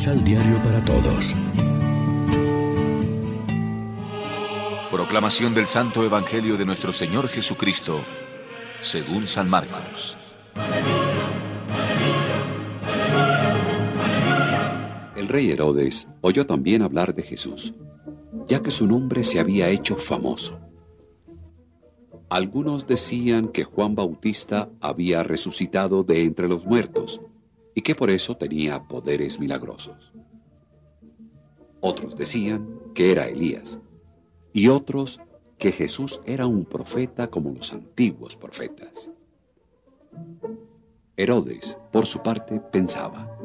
Misal Diario para Todos. Proclamación del Santo Evangelio de nuestro Señor Jesucristo, según San Marcos. El rey Herodes oyó también hablar de Jesús, ya que su nombre se había hecho famoso. Algunos decían que Juan Bautista había resucitado de entre los muertos y que por eso tenía poderes milagrosos. Otros decían que era Elías y otros que Jesús era un profeta como los antiguos profetas. Herodes, por su parte, pensaba,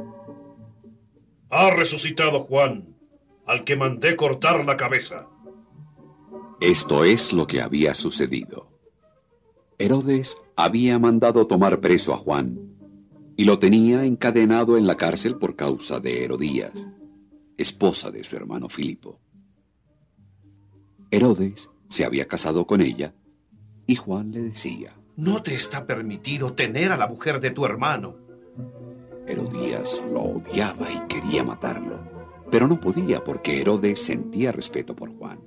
Ha resucitado Juan, al que mandé cortar la cabeza. Esto es lo que había sucedido. Herodes había mandado tomar preso a Juan y lo tenía encadenado en la cárcel por causa de Herodías, esposa de su hermano Filipo. Herodes se había casado con ella y Juan le decía, No te está permitido tener a la mujer de tu hermano. Herodías lo odiaba y quería matarlo, pero no podía porque Herodes sentía respeto por Juan.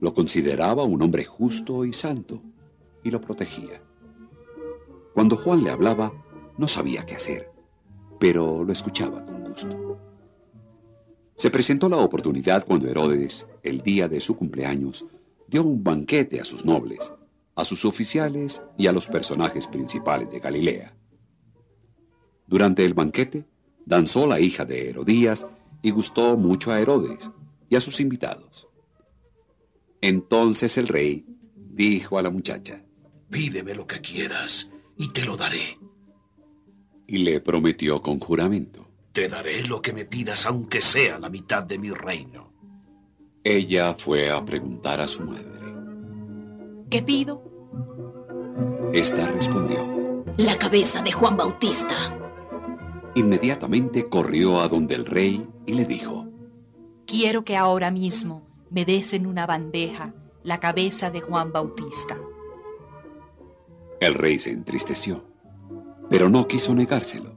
Lo consideraba un hombre justo y santo y lo protegía. Cuando Juan le hablaba, no sabía qué hacer, pero lo escuchaba con gusto. Se presentó la oportunidad cuando Herodes, el día de su cumpleaños, dio un banquete a sus nobles, a sus oficiales y a los personajes principales de Galilea. Durante el banquete, danzó la hija de Herodías y gustó mucho a Herodes y a sus invitados. Entonces el rey dijo a la muchacha, Pídeme lo que quieras y te lo daré. Y le prometió con juramento. Te daré lo que me pidas aunque sea la mitad de mi reino. Ella fue a preguntar a su madre. ¿Qué pido? Esta respondió. La cabeza de Juan Bautista. Inmediatamente corrió a donde el rey y le dijo. Quiero que ahora mismo me des en una bandeja la cabeza de Juan Bautista. El rey se entristeció, pero no quiso negárselo,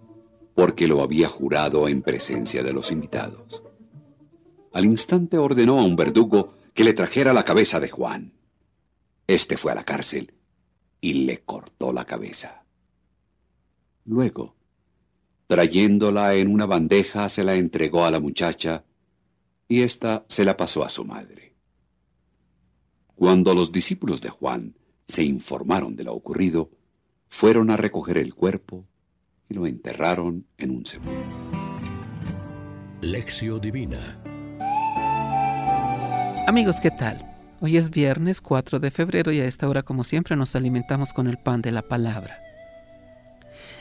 porque lo había jurado en presencia de los invitados. Al instante ordenó a un verdugo que le trajera la cabeza de Juan. Este fue a la cárcel y le cortó la cabeza. Luego, trayéndola en una bandeja, se la entregó a la muchacha y ésta se la pasó a su madre. Cuando los discípulos de Juan se informaron de lo ocurrido, fueron a recoger el cuerpo y lo enterraron en un cementerio. Lección Divina Amigos, ¿qué tal? Hoy es viernes 4 de febrero y a esta hora, como siempre, nos alimentamos con el pan de la palabra.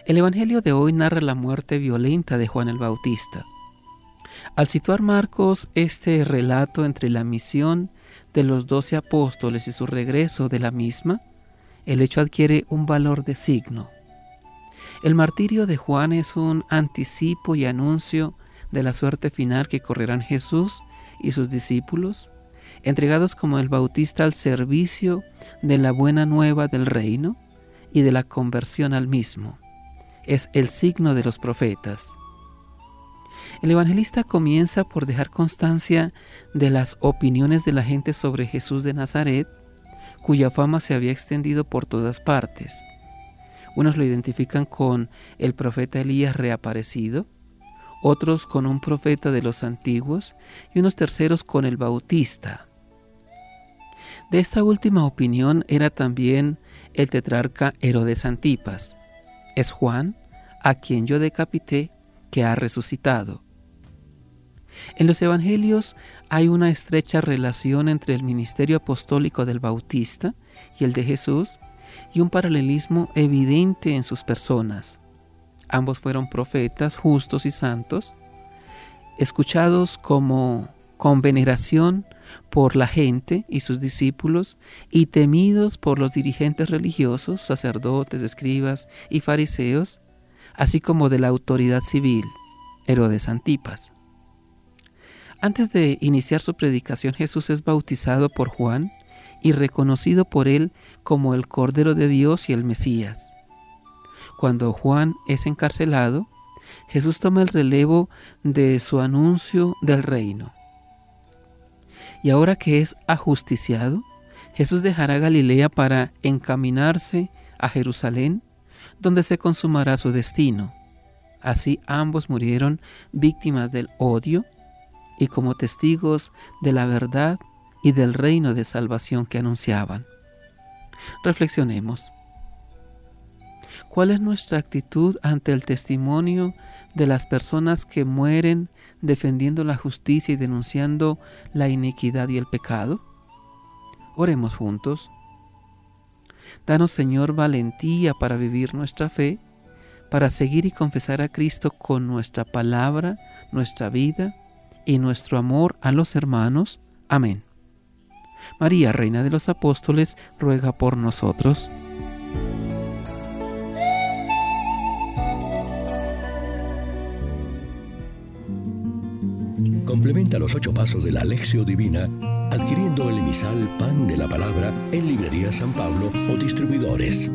El Evangelio de hoy narra la muerte violenta de Juan el Bautista. Al situar Marcos este relato entre la misión de los doce apóstoles y su regreso de la misma, el hecho adquiere un valor de signo. El martirio de Juan es un anticipo y anuncio de la suerte final que correrán Jesús y sus discípulos, entregados como el Bautista al servicio de la buena nueva del reino y de la conversión al mismo. Es el signo de los profetas. El evangelista comienza por dejar constancia de las opiniones de la gente sobre Jesús de Nazaret, cuya fama se había extendido por todas partes. Unos lo identifican con el profeta Elías reaparecido, otros con un profeta de los antiguos y unos terceros con el Bautista. De esta última opinión era también el tetrarca Herodes Antipas. Es Juan, a quien yo decapité, que ha resucitado. En los Evangelios hay una estrecha relación entre el ministerio apostólico del Bautista y el de Jesús y un paralelismo evidente en sus personas. Ambos fueron profetas justos y santos, escuchados como con veneración por la gente y sus discípulos y temidos por los dirigentes religiosos, sacerdotes, escribas y fariseos, así como de la autoridad civil, Herodes Antipas. Antes de iniciar su predicación, Jesús es bautizado por Juan y reconocido por él como el Cordero de Dios y el Mesías. Cuando Juan es encarcelado, Jesús toma el relevo de su anuncio del reino. Y ahora que es ajusticiado, Jesús dejará Galilea para encaminarse a Jerusalén, donde se consumará su destino. Así ambos murieron víctimas del odio y como testigos de la verdad y del reino de salvación que anunciaban. Reflexionemos. ¿Cuál es nuestra actitud ante el testimonio de las personas que mueren defendiendo la justicia y denunciando la iniquidad y el pecado? Oremos juntos. Danos, Señor, valentía para vivir nuestra fe, para seguir y confesar a Cristo con nuestra palabra, nuestra vida y nuestro amor a los hermanos. Amén. María, Reina de los Apóstoles, ruega por nosotros. Complementa los ocho pasos de la Alexio Divina adquiriendo el emisal Pan de la Palabra en Librería San Pablo o distribuidores.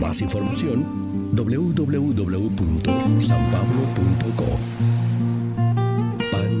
Más información www.sanpablo.co